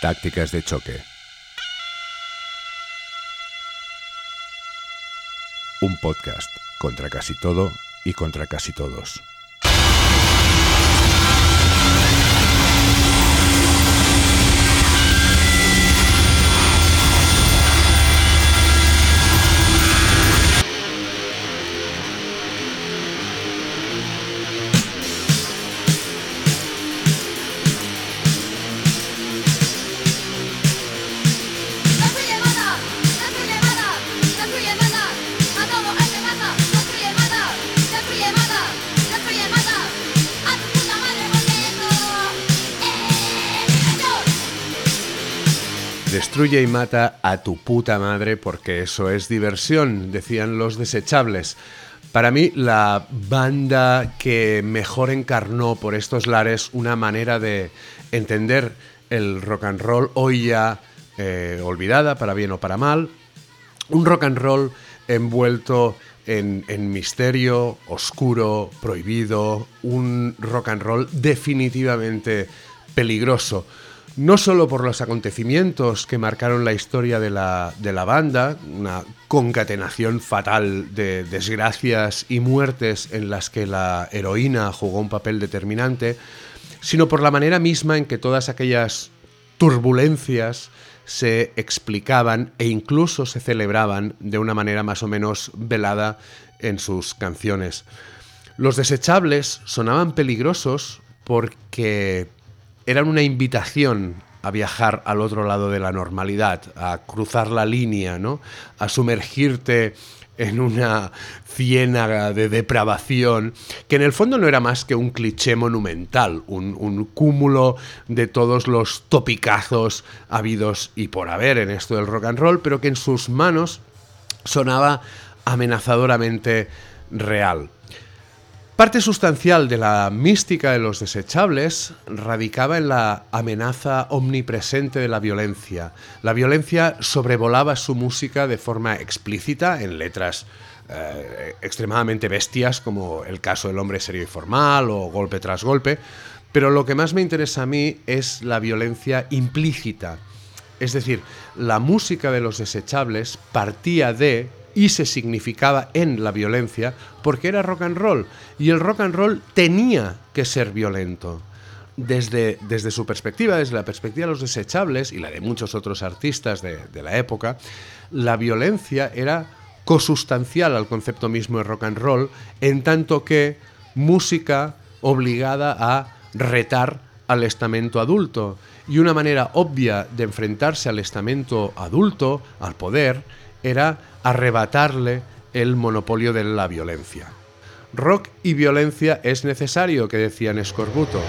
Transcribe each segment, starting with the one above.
Tácticas de choque. Un podcast contra casi todo y contra casi todos. Destruye y mata a tu puta madre porque eso es diversión, decían los desechables. Para mí, la banda que mejor encarnó por estos lares una manera de entender el rock and roll, hoy ya eh, olvidada, para bien o para mal, un rock and roll envuelto en, en, misterio, oscuro, prohibido, un rock and roll definitivamente peligroso no solo por los acontecimientos que marcaron la historia de la, banda, una concatenación fatal de desgracias y muertes en las que la heroína jugó un papel determinante, sino por la manera misma en que todas aquellas turbulencias se explicaban e incluso se celebraban de una manera más o menos velada en sus canciones. Los desechables sonaban peligrosos porque eran una invitación a viajar al otro lado de la normalidad, a cruzar la línea, ¿no? A sumergirte en una ciénaga de depravación, que en el fondo no era más que un cliché monumental, un, un, cúmulo de todos los topicazos habidos y por haber en esto del rock and roll, pero que en sus manos sonaba amenazadoramente real. Parte sustancial de la mística de los desechables radicaba en la amenaza omnipresente de la violencia. La violencia sobrevolaba su música de forma explícita en letras eh, extremadamente bestias como el caso del hombre serio y formal o golpe tras golpe, pero lo que más me interesa a mí es la violencia implícita. Es decir, la música de los desechables partía de y se significaba en la violencia porque era rock and roll y el rock and roll tenía que ser violento. Desde, desde su perspectiva, desde la perspectiva de los desechables y la de muchos otros artistas de, de la época, la violencia era cosustancial al concepto mismo de rock and roll, en tanto que música obligada a retar al estamento adulto. Y una manera obvia de enfrentarse al estamento adulto, al poder, era arrebatarle el monopolio de la violencia. Rock y violencia es necesario, que decían Escorbuto.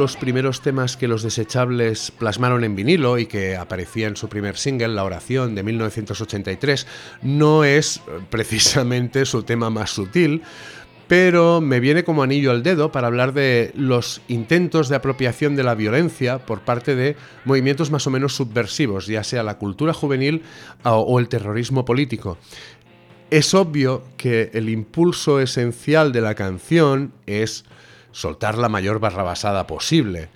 Los primeros temas que los desechables plasmaron en vinilo y que aparecía en su primer single, La oración de 1983, no es eh, precisamente su tema más sutil, pero me viene como anillo al dedo para hablar de los intentos de apropiación de la violencia por parte de movimientos más o menos subversivos, ya sea la cultura juvenil o el terrorismo político. Es obvio que el impulso esencial de la canción es soltar la mayor barrabasada posible.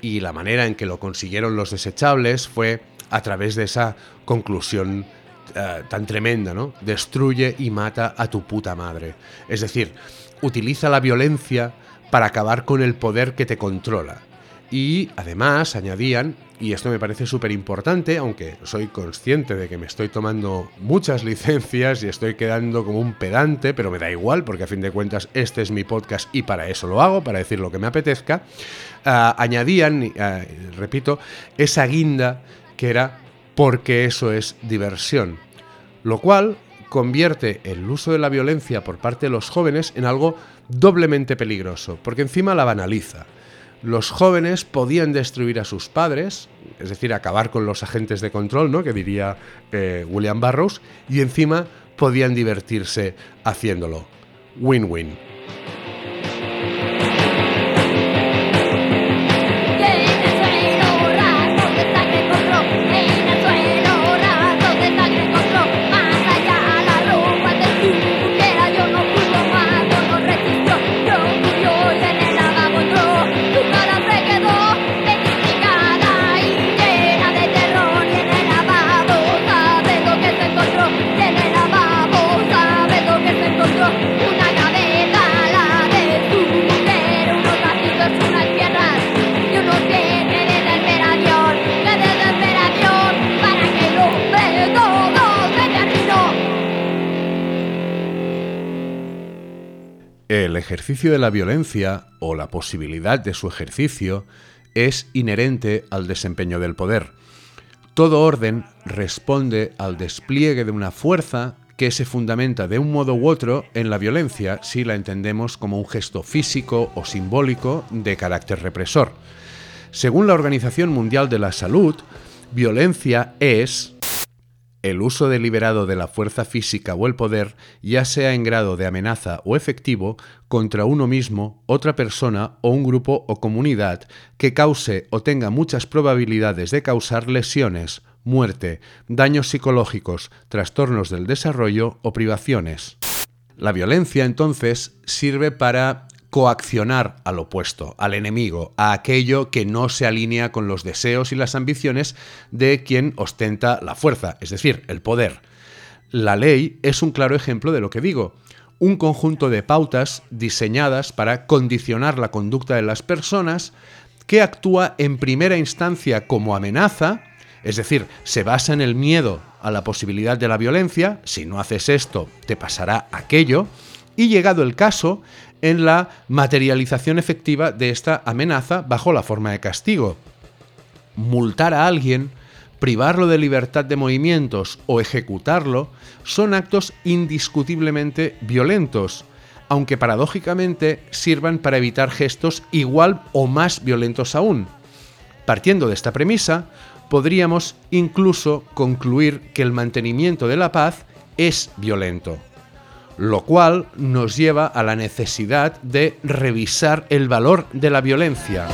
Y la manera en que lo consiguieron los desechables fue a través de esa conclusión eh, tan tremenda, ¿no? Destruye y mata a tu puta madre. Es decir, utiliza la violencia para acabar con el poder que te controla. Y además añadían y esto me parece súper importante, aunque soy consciente de que me estoy tomando muchas licencias y estoy quedando como un pedante, pero me da igual, porque a fin de cuentas este es mi podcast y para eso lo hago, para decir lo que me apetezca, ah, añadían, ah, repito, esa guinda que era porque eso es diversión, lo cual convierte el uso de la violencia por parte de los jóvenes en algo doblemente peligroso, porque encima la banaliza. Los jóvenes podían destruir a sus padres, es decir, acabar con los agentes de control, ¿no? que diría eh, William Burroughs, y encima podían divertirse haciéndolo. Win-win. El ejercicio de la violencia o la posibilidad de su ejercicio es inherente al desempeño del poder. Todo orden responde al despliegue de una fuerza que se fundamenta de un modo u otro en la violencia si la entendemos como un gesto físico o simbólico de carácter represor. Según la Organización Mundial de la Salud, violencia es el uso deliberado de la fuerza física o el poder, ya sea en grado de amenaza o efectivo, contra uno mismo, otra persona o un grupo o comunidad que cause o tenga muchas probabilidades de causar lesiones, muerte, daños psicológicos, trastornos del desarrollo o privaciones. La violencia entonces sirve para coaccionar al opuesto, al enemigo, a aquello que no se alinea con los deseos y las ambiciones de quien ostenta la fuerza, es decir, el poder. La ley es un claro ejemplo de lo que digo, un conjunto de pautas diseñadas para condicionar la conducta de las personas que actúa en primera instancia como amenaza, es decir, se basa en el miedo a la posibilidad de la violencia, si no haces esto te pasará aquello, y llegado el caso, en la materialización efectiva de esta amenaza bajo la forma de castigo. Multar a alguien, privarlo de libertad de movimientos o ejecutarlo son actos indiscutiblemente violentos, aunque paradójicamente sirvan para evitar gestos igual o más violentos aún. Partiendo de esta premisa, podríamos incluso concluir que el mantenimiento de la paz es violento lo cual nos lleva a la necesidad de revisar el valor de la violencia.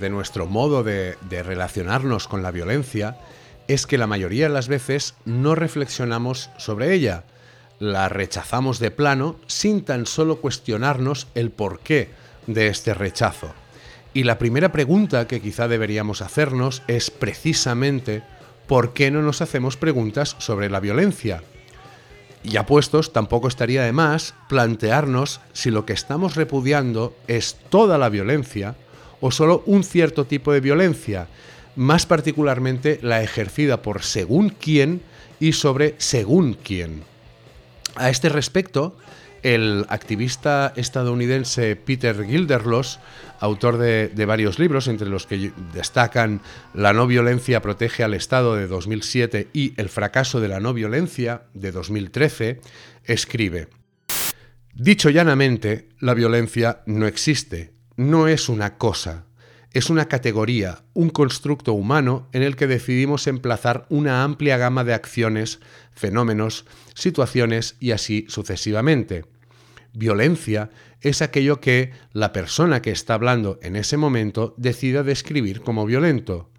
De nuestro modo de, relacionarnos con la violencia es que la mayoría de las veces no reflexionamos sobre ella. La rechazamos de plano sin tan solo cuestionarnos el porqué de este rechazo. Y la primera pregunta que quizá deberíamos hacernos es precisamente ¿por qué no nos hacemos preguntas sobre la violencia? Y apuestos, tampoco estaría de más plantearnos si lo que estamos repudiando es toda la violencia o solo un cierto tipo de violencia, más particularmente la ejercida por según quién y sobre según quién. A este respecto, el activista estadounidense Peter Gilderlos, autor de, varios libros, entre los que destacan La no violencia protege al Estado de 2007 y El fracaso de la no violencia de 2013, escribe, Dicho llanamente, la violencia no existe, no es una cosa, es una categoría, un constructo humano en el que decidimos emplazar una amplia gama de acciones, fenómenos, situaciones y así sucesivamente. Violencia es aquello que la persona que está hablando en ese momento decida describir como violento.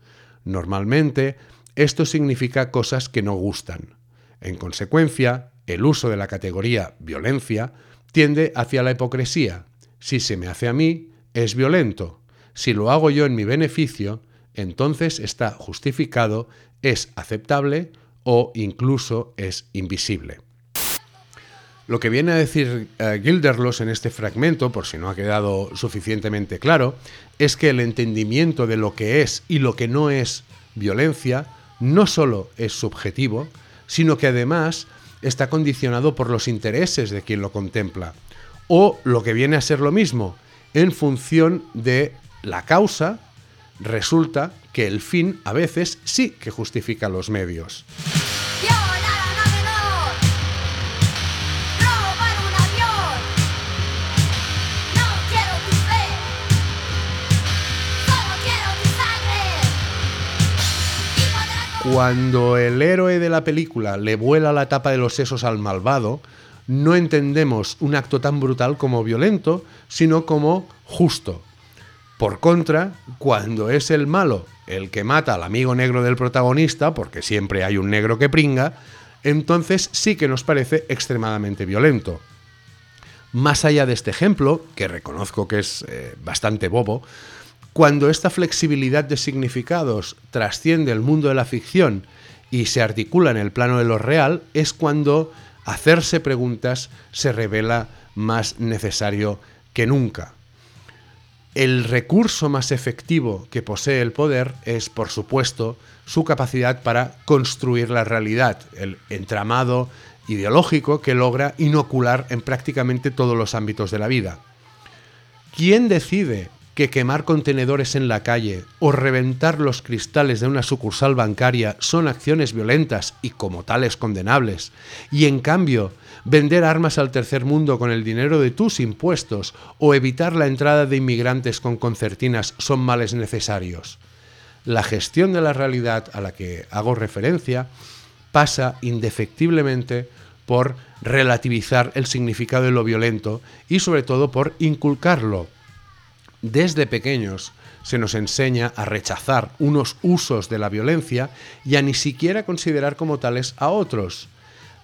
Normalmente, esto significa cosas que no gustan. En consecuencia, el uso de la categoría violencia tiende hacia la hipocresía. Si se me hace a mí, es violento. Si lo hago yo en mi beneficio, entonces está justificado, es aceptable o incluso es invisible. Lo que viene a decir uh, Gilderlos en este fragmento, por si no ha quedado suficientemente claro, es que el entendimiento de lo que es y lo que no es violencia no solo es subjetivo, sino que además está condicionado por los intereses de quien lo contempla, o lo que viene a ser lo mismo, en función de la causa, resulta que el fin a veces sí que justifica los medios. Cuando el héroe de la película le vuela la tapa de los sesos al malvado, no entendemos un acto tan brutal como violento, sino como justo. Por contra, cuando es el malo el que mata al amigo negro del protagonista, porque siempre hay un negro que pringa, entonces sí que nos parece extremadamente violento. Más allá de este ejemplo, que reconozco que es eh, bastante bobo, cuando esta flexibilidad de significados trasciende el mundo de la ficción y se articula en el plano de lo real, es cuando hacerse preguntas se revela más necesario que nunca. El recurso más efectivo que posee el poder es, por supuesto, su capacidad para construir la realidad, el entramado ideológico que logra inocular en prácticamente todos los ámbitos de la vida. ¿Quién decide que quemar contenedores en la calle o reventar los cristales de una sucursal bancaria son acciones violentas y como tales condenables, y en cambio vender armas al tercer mundo con el dinero de tus impuestos o evitar la entrada de inmigrantes con concertinas son males necesarios. La gestión de la realidad a la que hago referencia pasa indefectiblemente por relativizar el significado de lo violento y sobre todo por inculcarlo desde pequeños se nos enseña a rechazar unos usos de la violencia y a ni siquiera considerar como tales a otros.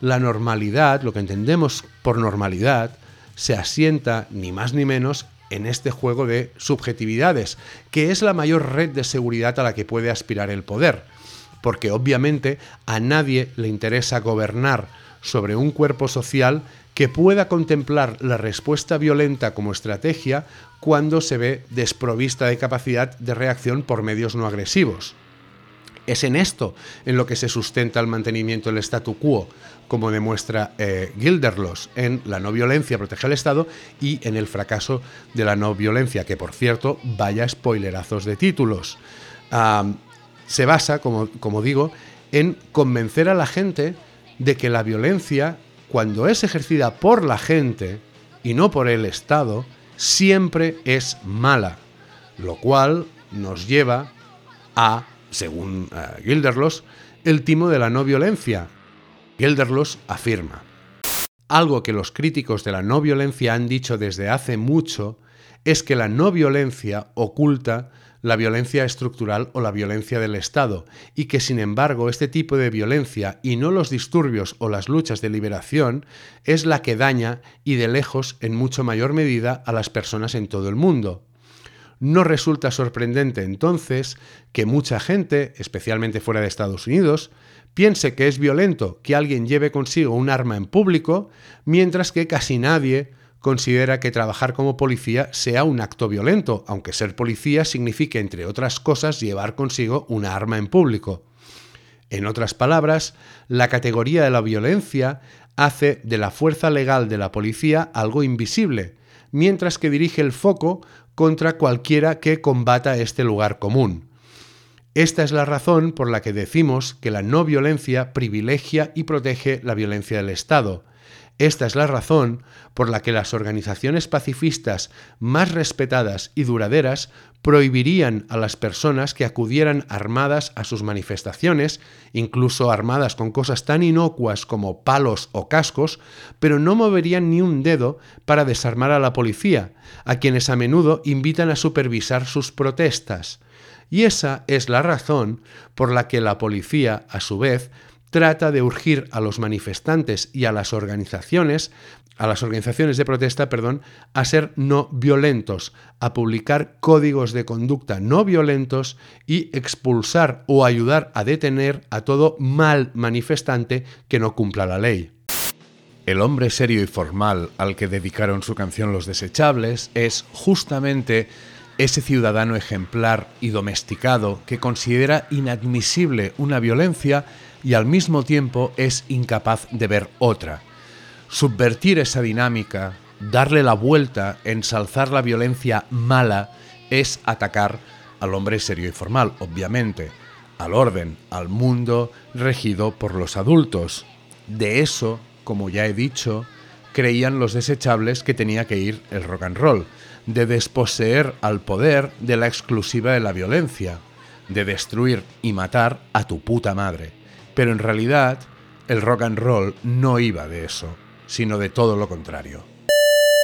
La normalidad, lo que entendemos por normalidad, se asienta ni más ni menos en este juego de subjetividades, que es la mayor red de seguridad a la que puede aspirar el poder, porque obviamente a nadie le interesa gobernar sobre un cuerpo social que pueda contemplar la respuesta violenta como estrategia cuando se ve desprovista de capacidad de reacción por medios no agresivos. Es en esto en lo que se sustenta el mantenimiento del statu quo, como demuestra eh, Gilderlos en La no violencia protege al Estado y en El fracaso de la no violencia, que por cierto, vaya spoilerazos de títulos. se basa, como, como digo, en convencer a la gente de que la violencia cuando es ejercida por la gente y no por el Estado, siempre es mala, lo cual nos lleva a, según uh, Gilderlos, el timo de la no violencia. Gilderlos afirma, algo que los críticos de la no violencia han dicho desde hace mucho es que la no violencia oculta la violencia estructural o la violencia del Estado, y que sin embargo este tipo de violencia y no los disturbios o las luchas de liberación es la que daña y de lejos en mucho mayor medida a las personas en todo el mundo. No resulta sorprendente entonces que mucha gente, especialmente fuera de Estados Unidos, piense que es violento que alguien lleve consigo un arma en público, mientras que casi nadie considera que trabajar como policía sea un acto violento, aunque ser policía signifique, entre otras cosas, llevar consigo una arma en público. En otras palabras, la categoría de la violencia hace de la fuerza legal de la policía algo invisible, mientras que dirige el foco contra cualquiera que combata este lugar común. Esta es la razón por la que decimos que la no violencia privilegia y protege la violencia del Estado, esta es la razón por la que las organizaciones pacifistas más respetadas y duraderas prohibirían a las personas que acudieran armadas a sus manifestaciones, incluso armadas con cosas tan inocuas como palos o cascos, pero no moverían ni un dedo para desarmar a la policía, a quienes a menudo invitan a supervisar sus protestas. Y esa es la razón por la que la policía, a su vez, trata de urgir a los manifestantes y a las organizaciones, a las organizaciones de protesta, perdón, a ser no violentos, a publicar códigos de conducta no violentos y expulsar o ayudar a detener a todo mal manifestante que no cumpla la ley. El hombre serio y formal al que dedicaron su canción Los Desechables es justamente ese ciudadano ejemplar y domesticado que considera inadmisible una violencia y al mismo tiempo es incapaz de ver otra. Subvertir esa dinámica, darle la vuelta, ensalzar la violencia mala, es atacar al hombre serio y formal, obviamente, al orden, al mundo regido por los adultos. De eso, como ya he dicho, creían los desechables que tenía que ir el rock and roll, de desposeer al poder de la exclusiva de la violencia, de destruir y matar a tu puta madre. Pero en realidad, el rock and roll no iba de eso, sino de todo lo contrario.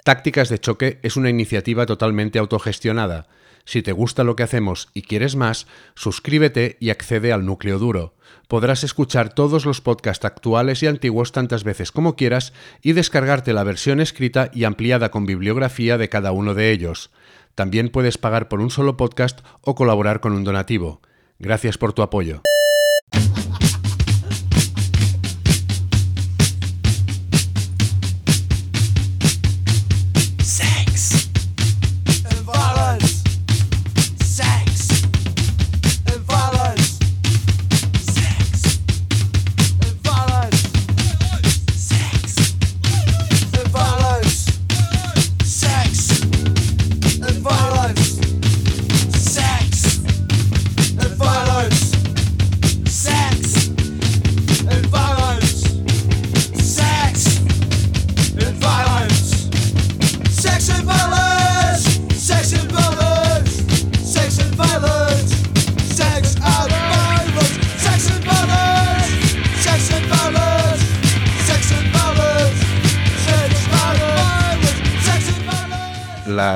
Tácticas de choque es una iniciativa totalmente autogestionada. Si te gusta lo que hacemos y quieres más, suscríbete y accede al núcleo duro. Podrás escuchar todos los podcasts actuales y antiguos tantas veces como quieras y descargarte la versión escrita y ampliada con bibliografía de cada uno de ellos. También puedes pagar por un solo podcast o colaborar con un donativo. Gracias por tu apoyo.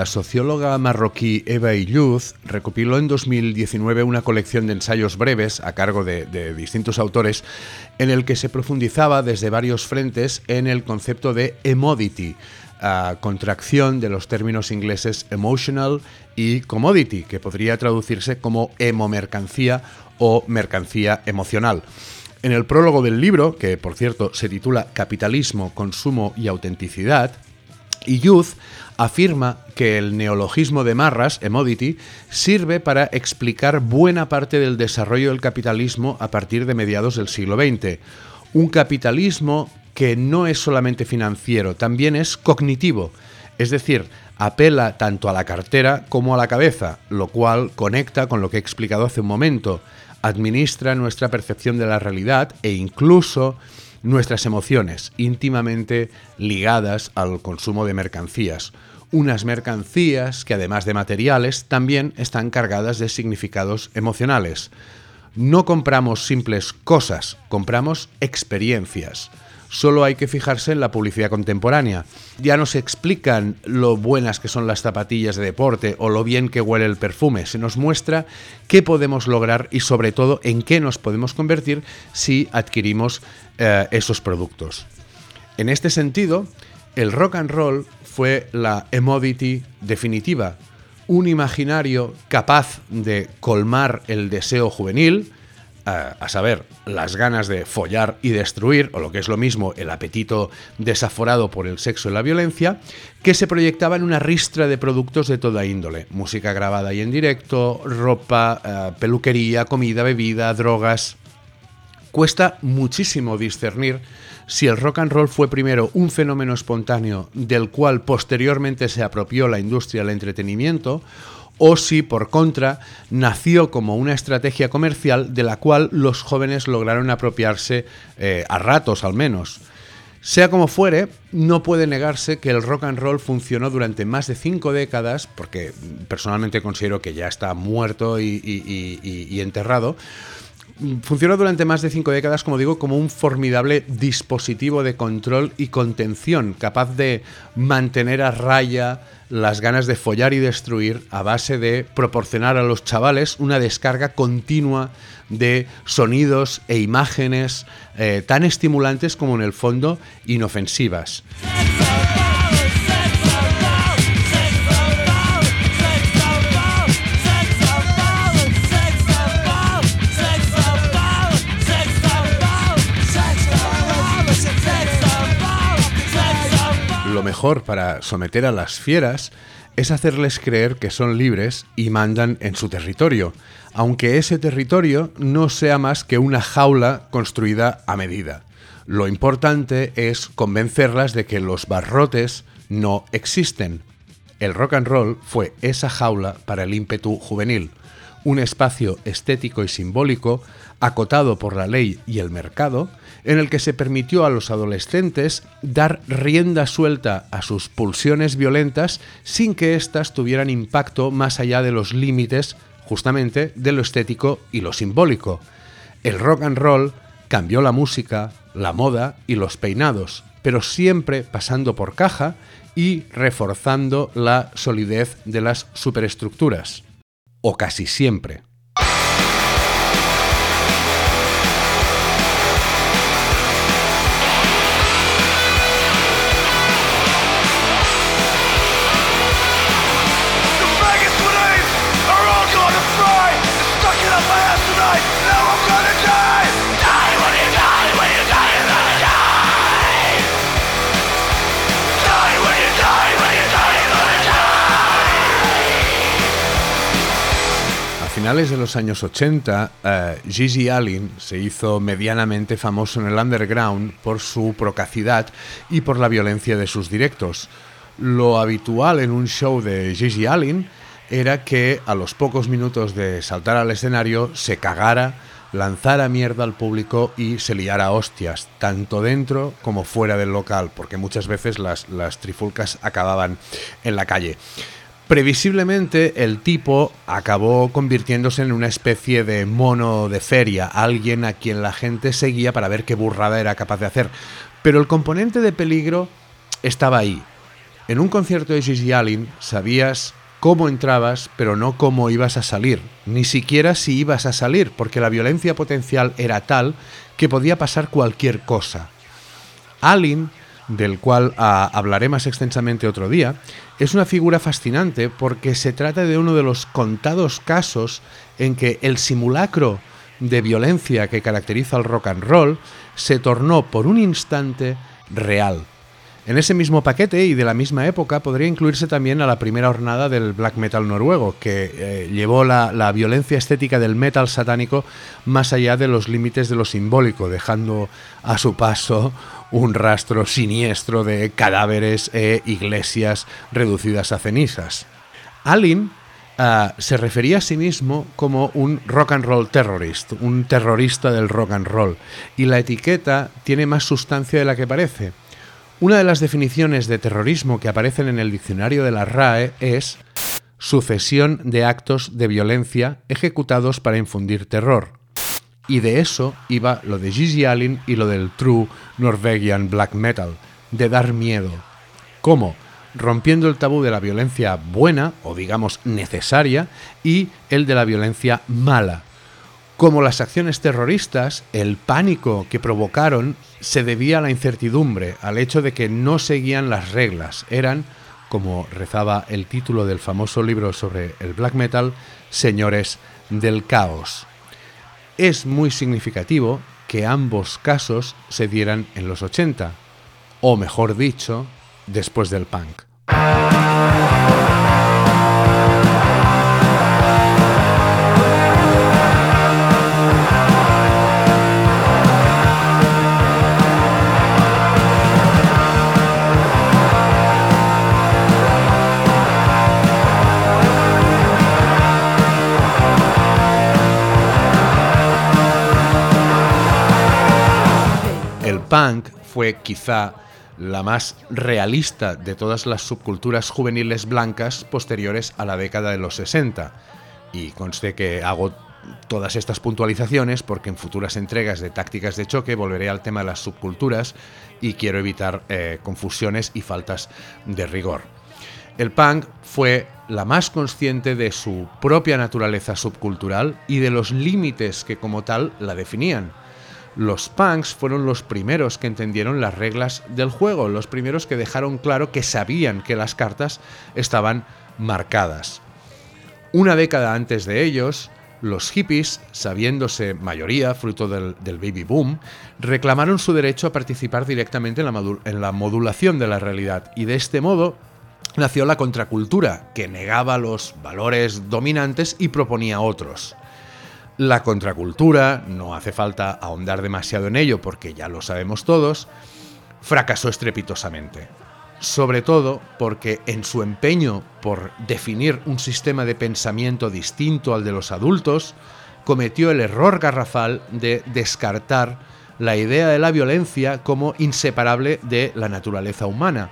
La socióloga marroquí Eva Illuz recopiló en 2019 una colección de ensayos breves a cargo de, distintos autores en el que se profundizaba desde varios frentes en el concepto de emodity, contracción de los términos ingleses emotional y commodity, que podría traducirse como emomercancía o mercancía emocional. En el prólogo del libro, que por cierto se titula Capitalismo, Consumo y Autenticidad, Illuz afirma que el neologismo de Marras, emodity, sirve para explicar buena parte del desarrollo del capitalismo a partir de mediados del siglo XX. Un capitalismo que no es solamente financiero, también es cognitivo, es decir, apela tanto a la cartera como a la cabeza, lo cual conecta con lo que he explicado hace un momento, administra nuestra percepción de la realidad e incluso nuestras emociones, íntimamente ligadas al consumo de mercancías. Unas mercancías que además de materiales también están cargadas de significados emocionales. No compramos simples cosas, compramos experiencias solo hay que fijarse en la publicidad contemporánea. Ya no se explican lo buenas que son las zapatillas de deporte o lo bien que huele el perfume, se nos muestra qué podemos lograr y sobre todo en qué nos podemos convertir si adquirimos eh, esos productos. En este sentido, el rock and roll fue la emodity definitiva, un imaginario capaz de colmar el deseo juvenil, a, saber, las ganas de follar y destruir, o lo que es lo mismo, el apetito desaforado por el sexo y la violencia, que se proyectaba en una ristra de productos de toda índole, música grabada y en directo, ropa, eh, peluquería, comida, bebida, drogas. Cuesta muchísimo discernir si el rock and roll fue primero un fenómeno espontáneo del cual posteriormente se apropió la industria del entretenimiento, o si, por contra, nació como una estrategia comercial de la cual los jóvenes lograron apropiarse eh, a ratos al menos. Sea como fuere, no puede negarse que el rock and roll funcionó durante más de cinco décadas, porque personalmente considero que ya está muerto y enterrado, funcionó durante más de cinco décadas, como digo, como un formidable dispositivo de control y contención, capaz de mantener a raya las ganas de follar y destruir a base de proporcionar a los chavales una descarga continua de sonidos e imágenes eh, tan estimulantes como en el fondo inofensivas. Mejor para someter a las fieras es hacerles creer que son libres y mandan en su territorio, aunque ese territorio no sea más que una jaula construida a medida. Lo importante es convencerlas de que los barrotes no existen. El rock and roll fue esa jaula para el ímpetu juvenil, un espacio estético y simbólico acotado por la ley y el mercado, en el que se permitió a los adolescentes dar rienda suelta a sus pulsiones violentas sin que éstas tuvieran impacto más allá de los límites justamente de lo estético y lo simbólico. El rock and roll cambió la música, la moda y los peinados, pero siempre pasando por caja y reforzando la solidez de las superestructuras. O casi siempre. Finales de los años 80, uh, Gigi Allen se hizo medianamente famoso en el underground por su procacidad y por la violencia de sus directos. Lo habitual en un show de Gigi Allen era que a los pocos minutos de saltar al escenario se cagara, lanzara mierda al público y se liara hostias, tanto dentro como fuera del local, porque muchas veces las, las trifulcas acababan en la calle. Previsiblemente el tipo acabó convirtiéndose en una especie de mono de feria, alguien a quien la gente seguía para ver qué burrada era capaz de hacer. Pero el componente de peligro estaba ahí. En un concierto de Gigi Allen sabías cómo entrabas, pero no cómo ibas a salir, ni siquiera si ibas a salir, porque la violencia potencial era tal que podía pasar cualquier cosa. Allen del cual ah, hablaré más extensamente otro día, es una figura fascinante porque se trata de uno de los contados casos en que el simulacro de violencia que caracteriza al rock and roll se tornó por un instante real. En ese mismo paquete y de la misma época podría incluirse también a la primera jornada del black metal noruego, que eh, llevó la, la, violencia estética del metal satánico más allá de los límites de lo simbólico, dejando a su paso un rastro siniestro de cadáveres e iglesias reducidas a cenizas. Allen uh, se refería a sí mismo como un rock and roll terrorist, un terrorista del rock and roll, y la etiqueta tiene más sustancia de la que parece. Una de las definiciones de terrorismo que aparecen en el diccionario de la RAE es sucesión de actos de violencia ejecutados para infundir terror. Y de eso iba lo de Gigi Allen y lo del True Norwegian Black Metal, de dar miedo. ¿Cómo? Rompiendo el tabú de la violencia buena, o digamos necesaria, y el de la violencia mala. Como las acciones terroristas, el pánico que provocaron se debía a la incertidumbre, al hecho de que no seguían las reglas. Eran, como rezaba el título del famoso libro sobre el black metal, señores del caos es muy significativo que ambos casos se dieran en los 80, o mejor dicho, después del punk. Punk fue quizá la más realista de todas las subculturas juveniles blancas posteriores a la década de los 60. Y conste que hago todas estas puntualizaciones porque en futuras entregas de tácticas de choque volveré al tema de las subculturas y quiero evitar eh, confusiones y faltas de rigor. El punk fue la más consciente de su propia naturaleza subcultural y de los límites que como tal la definían. Los punks fueron los primeros que entendieron las reglas del juego, los primeros que dejaron claro que sabían que las cartas estaban marcadas. Una década antes de ellos, los hippies, sabiéndose mayoría fruto del, baby boom, reclamaron su derecho a participar directamente en la, modulación de la realidad y de este modo nació la contracultura, que negaba los valores dominantes y proponía otros. La contracultura, no hace falta ahondar demasiado en ello porque ya lo sabemos todos, fracasó estrepitosamente sobre todo porque en su empeño por definir un sistema de pensamiento distinto al de los adultos, cometió el error garrafal de descartar la idea de la violencia como inseparable de la naturaleza humana.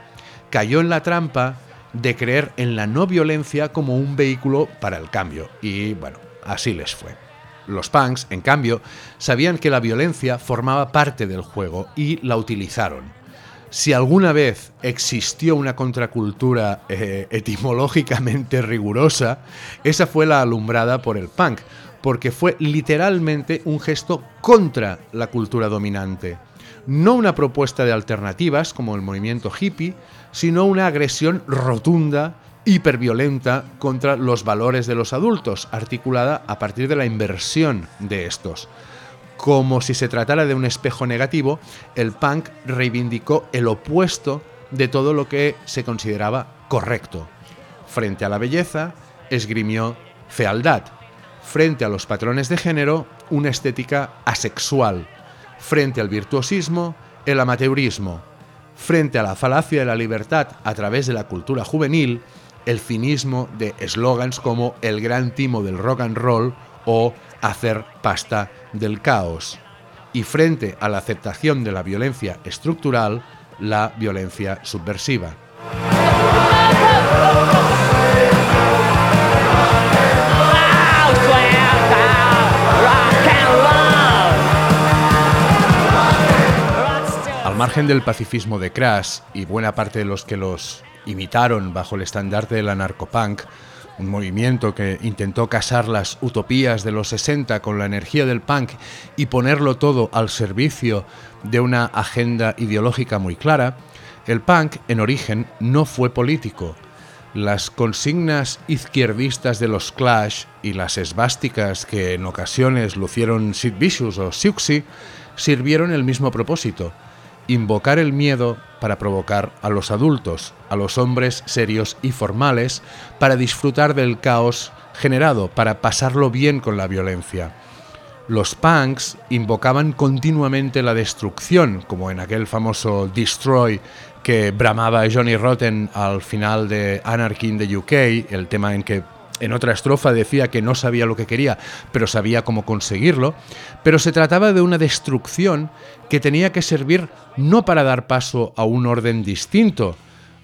Cayó en la trampa de creer en la no violencia como un vehículo para el cambio. Y bueno, así les fue. Los punks, en cambio, sabían que la violencia formaba parte del juego y la utilizaron si alguna vez existió una contracultura eh, etimológicamente rigurosa, esa fue la alumbrada por el punk, porque fue literalmente un gesto contra la cultura dominante. No una propuesta de alternativas como el movimiento hippie, sino una agresión rotunda, hiperviolenta contra los valores de los adultos, articulada a partir de la inversión de estos como si se tratara de un espejo negativo, el punk reivindicó el opuesto de todo lo que se consideraba correcto. Frente a la belleza, esgrimió fealdad. Frente a los patrones de género, una estética asexual. Frente al virtuosismo, el amateurismo. Frente a la falacia de la libertad a través de la cultura juvenil, el cinismo de eslogans como el gran timo del rock and roll o hacer pasta del caos y frente a la aceptación de la violencia estructural, la violencia subversiva. Margen del pacifismo de Crash y buena parte de los que los imitaron bajo el estandarte del anarcopunk, un movimiento que intentó casar las utopías de los 60 con la energía del punk y ponerlo todo al servicio de una agenda ideológica muy clara, el punk en origen no fue político. Las consignas izquierdistas de los Clash y las esvásticas que en ocasiones lucieron Sid Vicious o Siouxsie sirvieron el mismo propósito, invocar el miedo para provocar a los adultos, a los hombres serios y formales, para disfrutar del caos generado, para pasarlo bien con la violencia. Los punks invocaban continuamente la destrucción, como en aquel famoso Destroy que bramaba Johnny Rotten al final de Anarchy in the UK, el tema en que en otra estrofa decía que no sabía lo que quería, pero sabía cómo conseguirlo, pero se trataba de una destrucción que tenía que servir no para dar paso a un orden distinto,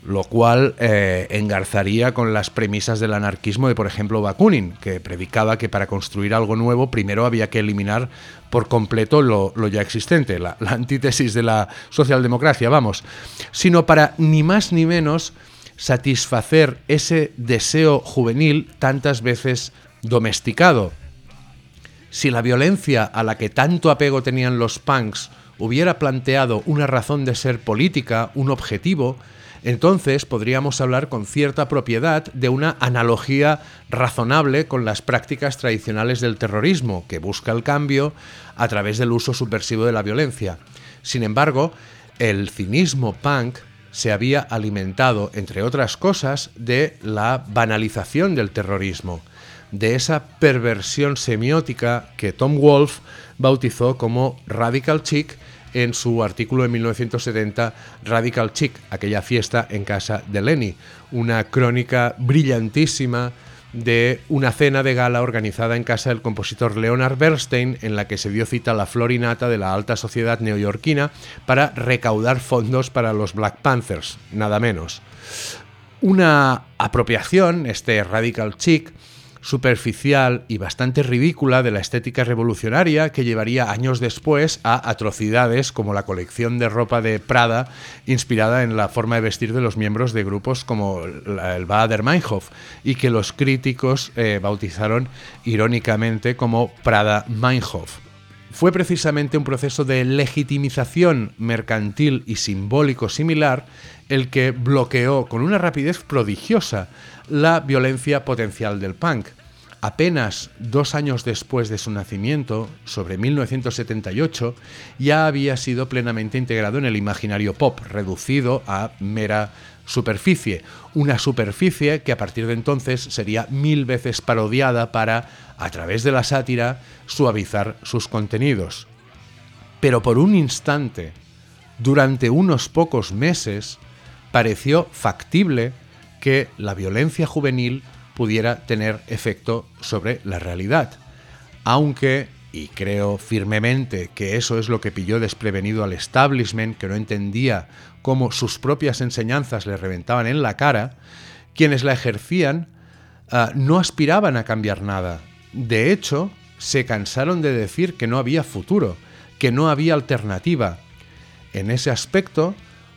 lo cual eh, engarzaría con las premisas del anarquismo de, por ejemplo, Bakunin, que predicaba que para construir algo nuevo primero había que eliminar por completo lo, ya existente, la antítesis de la socialdemocracia, vamos, sino para ni más ni menos satisfacer ese deseo juvenil tantas veces domesticado. Si la violencia a la que tanto apego tenían los punks hubiera planteado una razón de ser política, un objetivo, entonces podríamos hablar con cierta propiedad de una analogía razonable con las prácticas tradicionales del terrorismo, que busca el cambio a través del uso subversivo de la violencia. Sin embargo, el cinismo punk se había alimentado, entre otras cosas, de la banalización del terrorismo, de esa perversión semiótica que Tom Wolfe bautizó como Radical Chic en su artículo de 1970 Radical Chic, aquella fiesta en casa de Lenny, una crónica brillantísima de una cena de gala organizada en casa del compositor Leonard Bernstein, en la que se dio cita la florinata de la alta sociedad neoyorquina para recaudar fondos para los Black Panthers, nada menos. Una apropiación, este radical chic, superficial y bastante ridícula de la estética revolucionaria que llevaría años después a atrocidades como la colección de ropa de Prada inspirada en la forma de vestir de los miembros de grupos como el Bader Meinhof y que los críticos eh, bautizaron irónicamente como Prada Meinhof. Fue precisamente un proceso de legitimización mercantil y simbólico similar el que bloqueó con una rapidez prodigiosa la violencia potencial del punk. Apenas dos años después de su nacimiento, sobre 1978, ya había sido plenamente integrado en el imaginario pop, reducido a mera superficie. Una superficie que a partir de entonces sería mil veces parodiada para, a través de la sátira, suavizar sus contenidos. Pero por un instante, durante unos pocos meses, pareció factible que la violencia juvenil pudiera tener efecto sobre la realidad. Aunque, y creo firmemente que eso es lo que pilló desprevenido al establishment, que no entendía cómo sus propias enseñanzas le reventaban en la cara, quienes la ejercían ah, no aspiraban a cambiar nada. De hecho, se cansaron de decir que no había futuro, que no había alternativa. En ese aspecto,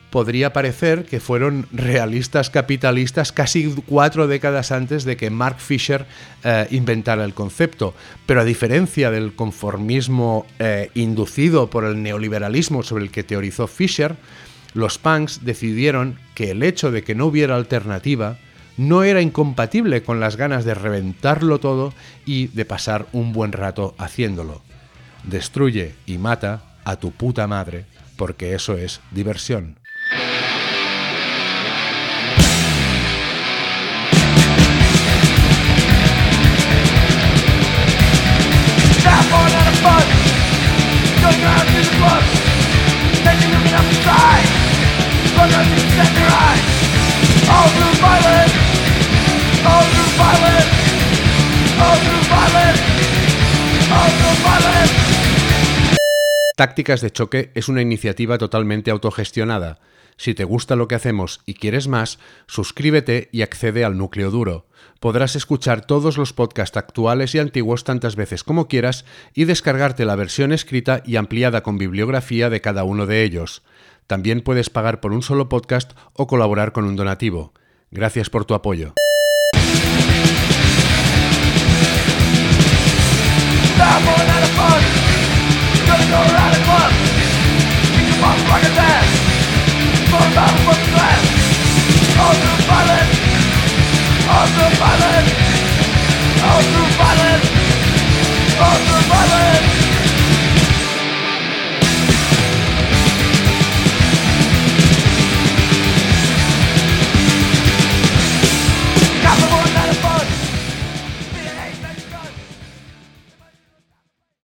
podría parecer que fueron realistas capitalistas casi cuatro décadas antes de que Mark Fisher eh, inventara el concepto. Pero a diferencia del conformismo eh, inducido por el neoliberalismo sobre el que teorizó Fisher, los punks decidieron que el hecho de que no hubiera alternativa no era incompatible con las ganas de reventarlo todo y de pasar un buen rato haciéndolo. Destruye y mata a tu puta madre, porque eso es diversión. Tácticas de Choque es una iniciativa totalmente autogestionada. Si te gusta lo que hacemos y quieres más, suscríbete y accede al núcleo duro. Podrás escuchar todos los podcasts actuales y antiguos tantas veces como quieras y descargarte la versión escrita y ampliada con bibliografía de cada uno de ellos. También puedes pagar por un solo podcast o colaborar con un donativo. Gracias por tu apoyo.